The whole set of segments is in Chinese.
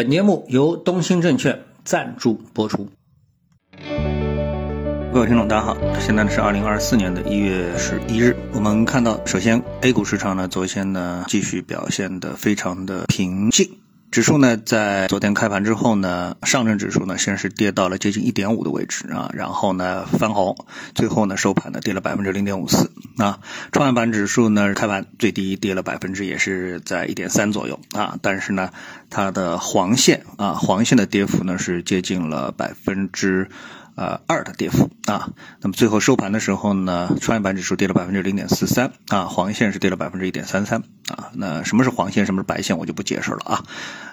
本节目由东兴证券赞助播出。各位听众，大家好，现在呢是二零二四年的一月十一日。我们看到，首先 A 股市场呢，昨天呢继续表现的非常的平静。指数呢，在昨天开盘之后呢，上证指数呢先是跌到了接近一点五的位置啊，然后呢翻红，最后呢收盘呢跌了百分之零点五四啊。创业板指数呢开盘最低跌了百分之也是在一点三左右啊，但是呢它的黄线啊黄线的跌幅呢是接近了百分之。呃，二的跌幅啊，那么最后收盘的时候呢，创业板指数跌了百分之零点四三啊，黄线是跌了百分之一点三三啊。那什么是黄线，什么是白线，我就不解释了啊。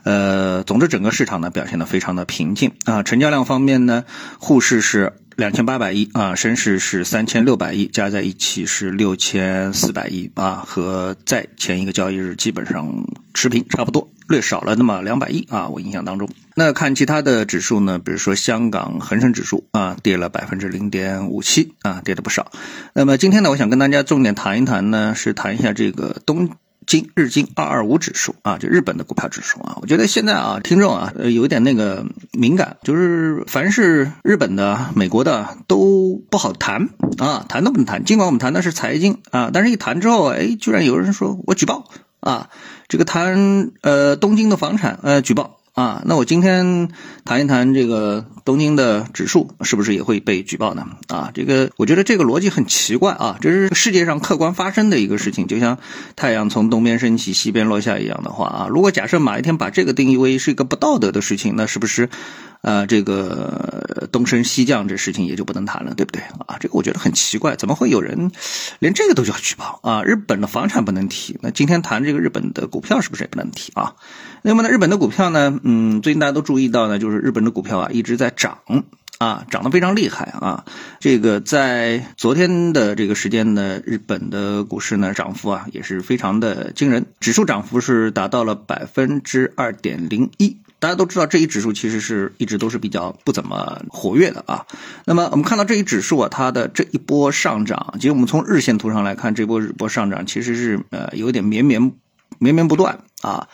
呃，总之整个市场呢表现的非常的平静啊。成交量方面呢，沪市是两千八百亿啊，深市是三千六百亿，加在一起是六千四百亿啊，和在前一个交易日基本上持平，差不多。略少了那么两百亿啊，我印象当中。那看其他的指数呢，比如说香港恒生指数啊，跌了百分之零点五七啊，跌的不少。那么今天呢，我想跟大家重点谈一谈呢，是谈一下这个东京日经二二五指数啊，就日本的股票指数啊。我觉得现在啊，听众啊，呃，有一点那个敏感，就是凡是日本的、美国的都不好谈啊，谈都不能谈。尽管我们谈的是财经啊，但是一谈之后，哎，居然有人说我举报。啊，这个谈呃东京的房产呃举报啊，那我今天谈一谈这个东京的指数是不是也会被举报呢？啊，这个我觉得这个逻辑很奇怪啊，这是世界上客观发生的一个事情，就像太阳从东边升起西边落下一样的话啊，如果假设哪一天把这个定义为是一个不道德的事情，那是不是？呃，这个东升西降这事情也就不能谈了，对不对啊？这个我觉得很奇怪，怎么会有人连这个都要举报啊？日本的房产不能提，那今天谈这个日本的股票是不是也不能提啊？那么呢，日本的股票呢，嗯，最近大家都注意到呢，就是日本的股票啊一直在涨啊，涨得非常厉害啊。这个在昨天的这个时间呢，日本的股市呢涨幅啊也是非常的惊人，指数涨幅是达到了百分之二点零一。大家都知道，这一指数其实是一直都是比较不怎么活跃的啊。那么我们看到这一指数啊，它的这一波上涨，其实我们从日线图上来看，这波日波上涨其实是呃有点绵绵绵绵不断啊。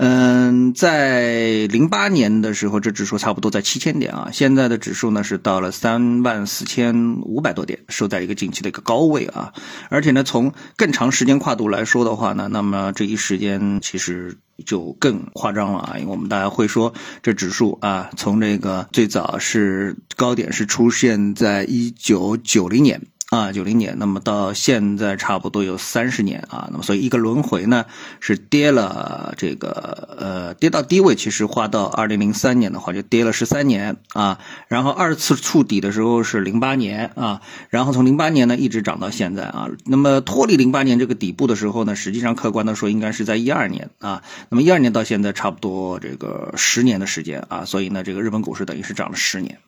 嗯，在零八年的时候，这指数差不多在七千点啊。现在的指数呢是到了三万四千五百多点，收在一个近期的一个高位啊。而且呢，从更长时间跨度来说的话呢，那么这一时间其实就更夸张了啊。因为我们大家会说，这指数啊，从这个最早是高点是出现在一九九零年。啊，九零年，那么到现在差不多有三十年啊，那么所以一个轮回呢是跌了这个呃跌到低位，其实花到二零零三年的话就跌了十三年啊，然后二次触底的时候是零八年啊，然后从零八年呢一直涨到现在啊，那么脱离零八年这个底部的时候呢，实际上客观的说应该是在一二年啊，那么一二年到现在差不多这个十年的时间啊，所以呢这个日本股市等于是涨了十年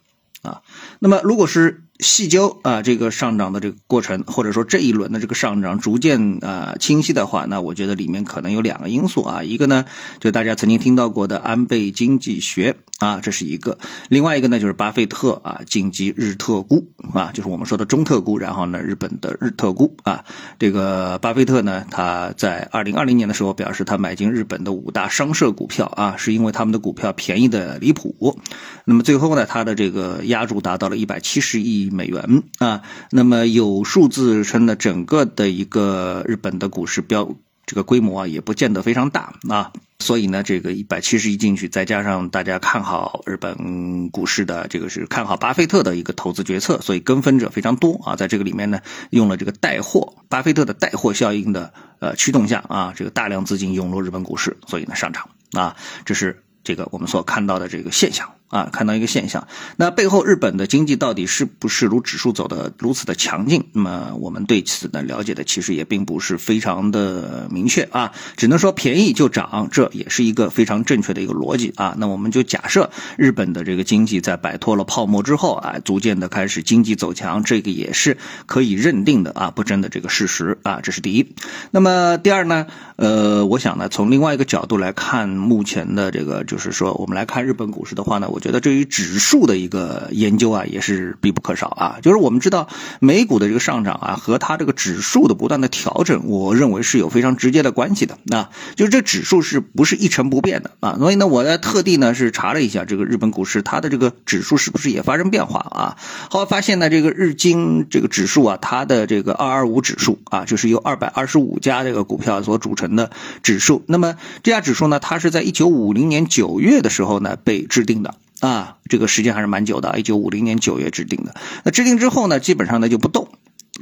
啊，那么如果是。细究啊，这个上涨的这个过程，或者说这一轮的这个上涨逐渐啊清晰的话，那我觉得里面可能有两个因素啊，一个呢就大家曾经听到过的安倍经济学啊，这是一个；另外一个呢就是巴菲特啊晋级日特估啊，就是我们说的中特估，然后呢日本的日特估啊，这个巴菲特呢他在二零二零年的时候表示他买进日本的五大商社股票啊，是因为他们的股票便宜的离谱，那么最后呢他的这个压注达到了一百七十亿。美元啊，那么有数字称的整个的一个日本的股市标这个规模啊，也不见得非常大啊，所以呢，这个一百七十亿进去，再加上大家看好日本股市的这个是看好巴菲特的一个投资决策，所以跟风者非常多啊，在这个里面呢，用了这个带货巴菲特的带货效应的呃驱动下啊，这个大量资金涌入日本股市，所以呢上涨啊，这是这个我们所看到的这个现象。啊，看到一个现象，那背后日本的经济到底是不是如指数走的如此的强劲？那么我们对此呢了解的其实也并不是非常的明确啊，只能说便宜就涨，这也是一个非常正确的一个逻辑啊。那我们就假设日本的这个经济在摆脱了泡沫之后啊，逐渐的开始经济走强，这个也是可以认定的啊，不争的这个事实啊，这是第一。那么第二呢，呃，我想呢从另外一个角度来看，目前的这个就是说，我们来看日本股市的话呢，我。觉得对于指数的一个研究啊，也是必不可少啊。就是我们知道美股的这个上涨啊，和它这个指数的不断的调整，我认为是有非常直接的关系的。那就是这指数是不是一成不变的啊？所以呢，我呢特地呢是查了一下这个日本股市，它的这个指数是不是也发生变化啊？后来发现呢，这个日经这个指数啊，它的这个二二五指数啊，就是由二百二十五家这个股票所组成的指数。那么这家指数呢，它是在一九五零年九月的时候呢被制定的啊，这个时间还是蛮久的，一九五零年九月制定的。那制定之后呢，基本上呢就不动。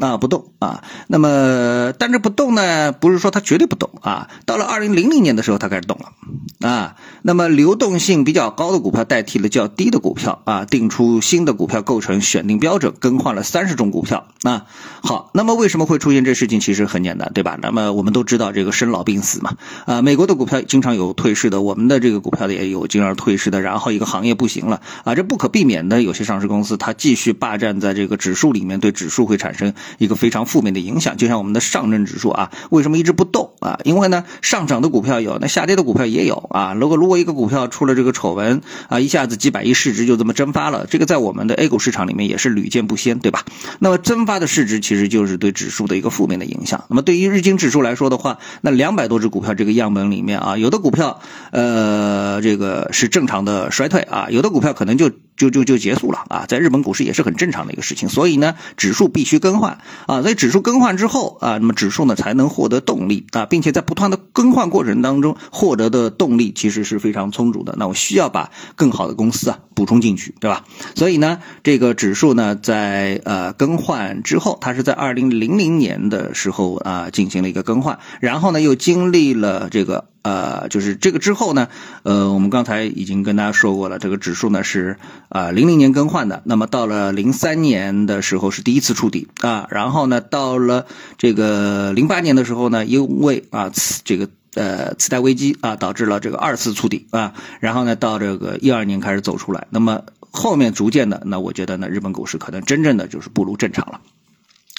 啊，不动啊，那么但是不动呢，不是说他绝对不动啊。到了二零零零年的时候，他开始动了啊。那么流动性比较高的股票代替了较低的股票啊，定出新的股票构成选定标准，更换了三十种股票啊。好，那么为什么会出现这事情？其实很简单，对吧？那么我们都知道这个生老病死嘛啊，美国的股票经常有退市的，我们的这个股票也有经常退市的。然后一个行业不行了啊，这不可避免的，有些上市公司它继续霸占在这个指数里面，对指数会产生。一个非常负面的影响，就像我们的上证指数啊，为什么一直不动啊？因为呢，上涨的股票有，那下跌的股票也有啊。如果如果一个股票出了这个丑闻啊，一下子几百亿市值就这么蒸发了，这个在我们的 A 股市场里面也是屡见不鲜，对吧？那么蒸发的市值其实就是对指数的一个负面的影响。那么对于日经指数来说的话，那两百多只股票这个样本里面啊，有的股票呃这个是正常的衰退啊，有的股票可能就。就就就结束了啊，在日本股市也是很正常的一个事情，所以呢，指数必须更换啊，所以指数更换之后啊，那么指数呢才能获得动力啊，并且在不断的更换过程当中获得的动力其实是非常充足的。那我需要把更好的公司啊补充进去，对吧？所以呢，这个指数呢在呃更换之后，它是在二零零零年的时候啊进行了一个更换，然后呢又经历了这个。呃，就是这个之后呢，呃，我们刚才已经跟大家说过了，这个指数呢是啊零零年更换的，那么到了零三年的时候是第一次触底啊，然后呢到了这个零八年的时候呢，因为啊这个呃次贷危机啊导致了这个二次触底啊，然后呢到这个一二年开始走出来，那么后面逐渐的，那我觉得呢日本股市可能真正的就是步入正常了。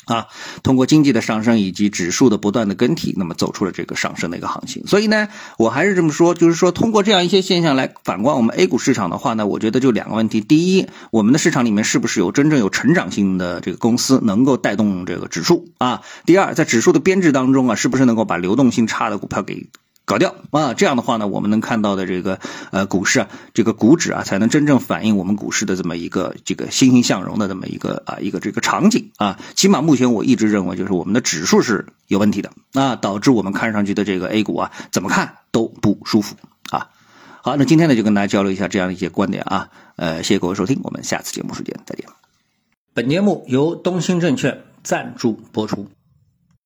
啊，通过经济的上升以及指数的不断的更替，那么走出了这个上升的一个行情。所以呢，我还是这么说，就是说通过这样一些现象来反观我们 A 股市场的话呢，我觉得就两个问题：第一，我们的市场里面是不是有真正有成长性的这个公司能够带动这个指数啊？第二，在指数的编制当中啊，是不是能够把流动性差的股票给？搞掉啊，这样的话呢，我们能看到的这个呃股市啊，这个股指啊，才能真正反映我们股市的这么一个这个欣欣向荣的这么一个啊一个这个场景啊。起码目前我一直认为，就是我们的指数是有问题的啊，导致我们看上去的这个 A 股啊，怎么看都不舒服啊。好，那今天呢就跟大家交流一下这样一些观点啊，呃，谢谢各位收听，我们下次节目时间再见。本节目由东兴证券赞助播出。